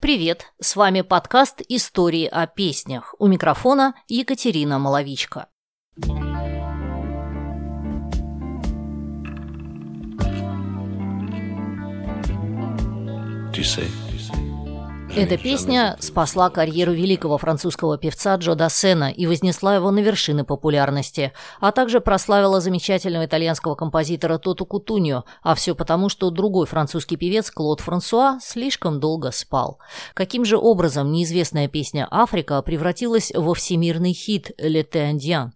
Привет! С вами подкаст «Истории о песнях». У микрофона Екатерина Маловичка. Sais, Эта песня спасла карьеру великого французского певца Джо Дассена и вознесла его на вершины популярности, а также прославила замечательного итальянского композитора Тоту Кутуньо, а все потому, что другой французский певец Клод Франсуа слишком долго спал. Каким же образом неизвестная песня «Африка» превратилась во всемирный хит «L'été indien»?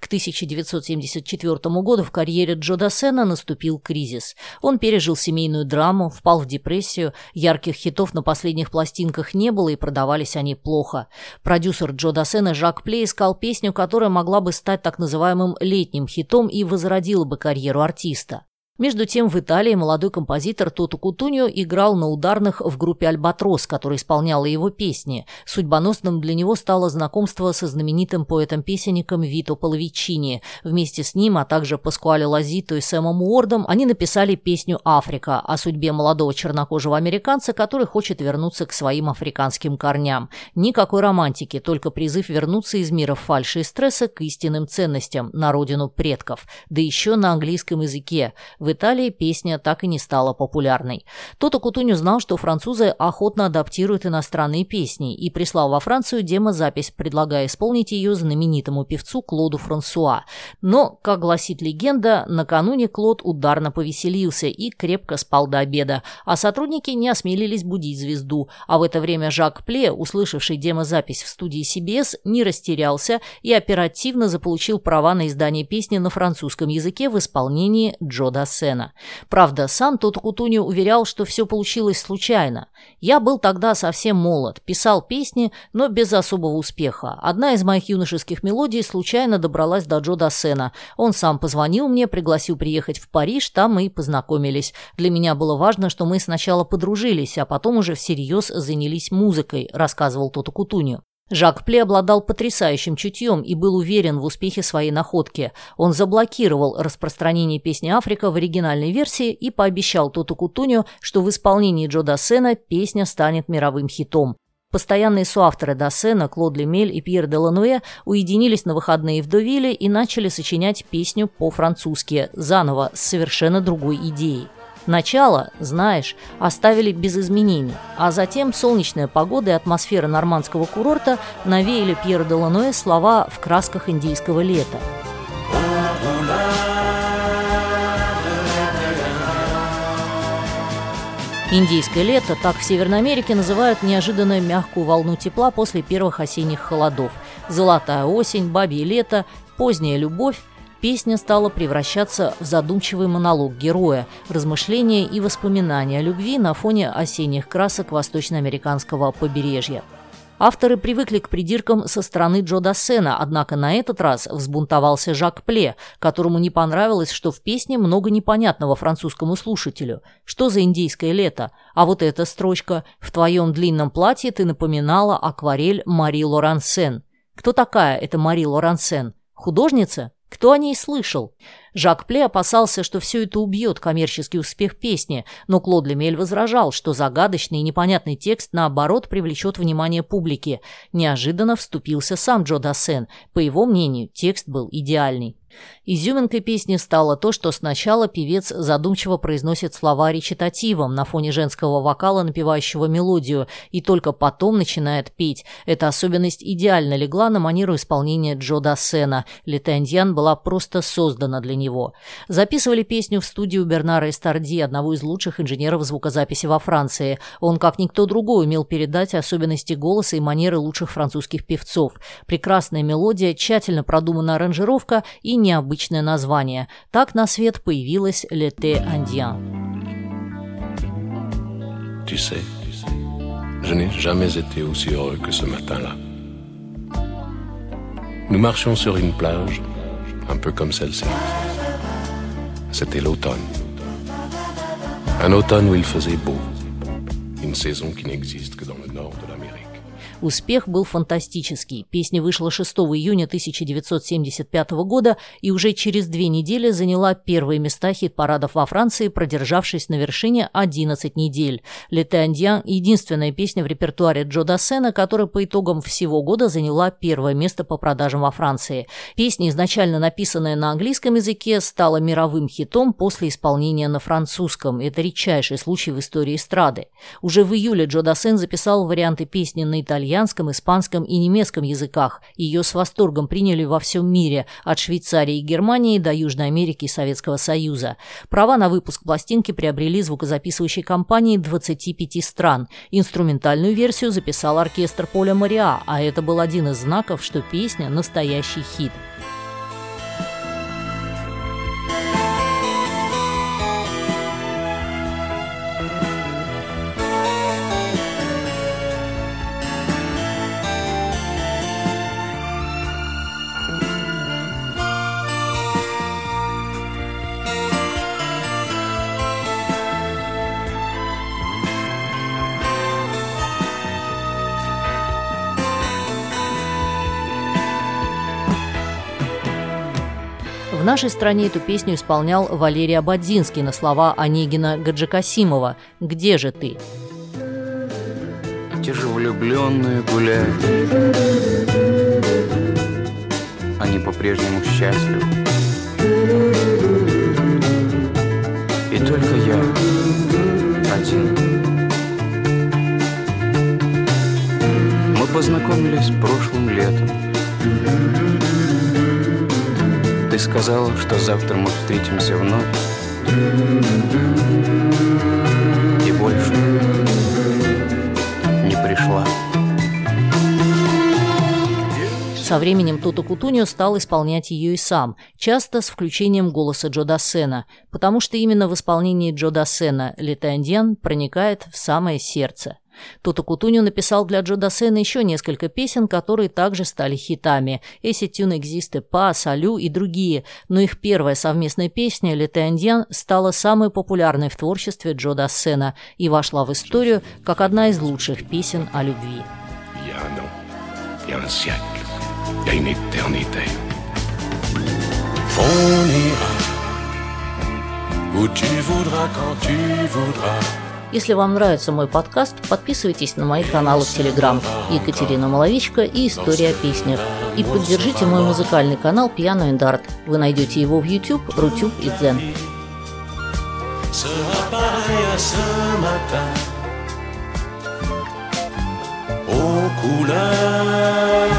К 1974 году в карьере Джо Дассена наступил кризис. Он пережил семейную драму, впал в депрессию, ярких хитов на последних пластинках не было и продавались они плохо. Продюсер Джо Дассена Жак Плей искал песню, которая могла бы стать так называемым летним хитом и возродила бы карьеру артиста. Между тем в Италии молодой композитор Тото Кутуньо играл на ударных в группе «Альбатрос», которая исполняла его песни. Судьбоносным для него стало знакомство со знаменитым поэтом-песенником Вито Половичини. Вместе с ним, а также Паскуале Лазито и Сэмом Уордом, они написали песню «Африка» о судьбе молодого чернокожего американца, который хочет вернуться к своим африканским корням. Никакой романтики, только призыв вернуться из мира фальши и стресса к истинным ценностям, на родину предков. Да еще на английском языке – в Италии песня так и не стала популярной. Тото Кутуню знал, что французы охотно адаптируют иностранные песни и прислал во Францию демозапись, предлагая исполнить ее знаменитому певцу Клоду Франсуа. Но, как гласит легенда, накануне Клод ударно повеселился и крепко спал до обеда, а сотрудники не осмелились будить звезду, а в это время Жак Пле, услышавший демозапись в студии CBS, не растерялся и оперативно заполучил права на издание песни на французском языке в исполнении Джо Дассена сцена. Правда, сам тот Кутуни уверял, что все получилось случайно. Я был тогда совсем молод, писал песни, но без особого успеха. Одна из моих юношеских мелодий случайно добралась до Джо Дассена. Он сам позвонил мне, пригласил приехать в Париж, там мы и познакомились. Для меня было важно, что мы сначала подружились, а потом уже всерьез занялись музыкой, рассказывал тот Кутунью. Жак Пле обладал потрясающим чутьем и был уверен в успехе своей находки. Он заблокировал распространение песни «Африка» в оригинальной версии и пообещал Тоту Кутуню, что в исполнении Джо Дассена песня станет мировым хитом. Постоянные соавторы Дассена, Клод Лемель и Пьер де Лануэ уединились на выходные в Довиле и начали сочинять песню по-французски, заново, с совершенно другой идеей. Начало, знаешь, оставили без изменений, а затем солнечная погода и атмосфера нормандского курорта навеяли Пьера де Лануэ слова в красках индийского лета. Индийское лето, так в Северной Америке называют неожиданно мягкую волну тепла после первых осенних холодов. Золотая осень, бабье лето, поздняя любовь Песня стала превращаться в задумчивый монолог героя, размышления и воспоминания о любви на фоне осенних красок восточноамериканского побережья. Авторы привыкли к придиркам со стороны Джо Дассена, однако на этот раз взбунтовался Жак Пле, которому не понравилось, что в песне много непонятного французскому слушателю. Что за индийское лето? А вот эта строчка «В твоем длинном платье ты напоминала акварель Мари Лорансен». Кто такая эта Мари Лорансен? Художница? Кто о ней слышал? Жак Пле опасался, что все это убьет коммерческий успех песни, но Клод Лемель возражал, что загадочный и непонятный текст, наоборот, привлечет внимание публики. Неожиданно вступился сам Джо Дассен. По его мнению, текст был идеальный. Изюминкой песни стало то, что сначала певец задумчиво произносит слова речитативом на фоне женского вокала, напевающего мелодию, и только потом начинает петь. Эта особенность идеально легла на манеру исполнения Джо Дассена. Летендьян была просто создана для него. Записывали песню в студию Бернара Эстарди, одного из лучших инженеров звукозаписи во Франции. Он, как никто другой, умел передать особенности голоса и манеры лучших французских певцов. Прекрасная мелодия, тщательно продуманная аранжировка и необычное название. Так на свет появилась «L'été indien». tu sais, je n'ai jamais été aussi heureux que ce matin-là. Nous marchions sur une plage, un peu comme celle-ci. C'était l'automne. Un automne où il faisait beau. Une saison qui n'existe que dans le nord de l'Amérique. Успех был фантастический. Песня вышла 6 июня 1975 года и уже через две недели заняла первые места хит-парадов во Франции, продержавшись на вершине 11 недель. «Лете Андьян» – единственная песня в репертуаре Джо Дассена, которая по итогам всего года заняла первое место по продажам во Франции. Песня, изначально написанная на английском языке, стала мировым хитом после исполнения на французском. Это редчайший случай в истории эстрады. Уже в июле Джо Дассен записал варианты песни на итальянском, испанском и немецком языках. Ее с восторгом приняли во всем мире, от Швейцарии и Германии до Южной Америки и Советского Союза. Права на выпуск пластинки приобрели звукозаписывающие компании 25 стран. Инструментальную версию записал оркестр Поля Мариа, а это был один из знаков, что песня – настоящий хит. Нашей стране эту песню исполнял Валерий Абадзинский на слова Онегина Гаджикасимова «Где же ты?». Те же влюбленные гуляют, Они по-прежнему счастливы. И только я один. Мы познакомились прошлым летом. Ты сказал, что завтра мы встретимся вновь. И больше не пришла. Со временем Тото Кутунио стал исполнять ее и сам, часто с включением голоса Джо Дассена, потому что именно в исполнении Джо Дассена «Летандьян» проникает в самое сердце – Туто Кутуню написал для Джо Дассена еще несколько песен, которые также стали хитами. «Эси тюн экзисте па», «Салю» и другие, но их первая совместная песня «Лете Андьян» стала самой популярной в творчестве Джо Дассена и вошла в историю как одна из лучших песен о любви. On ira où tu voudras quand tu voudras. Если вам нравится мой подкаст, подписывайтесь на мои каналы в Телеграм Екатерина Маловичка и История о песнях. И поддержите мой музыкальный канал Piano and Art. Вы найдете его в YouTube, Рутюб и Дзен. aux couleurs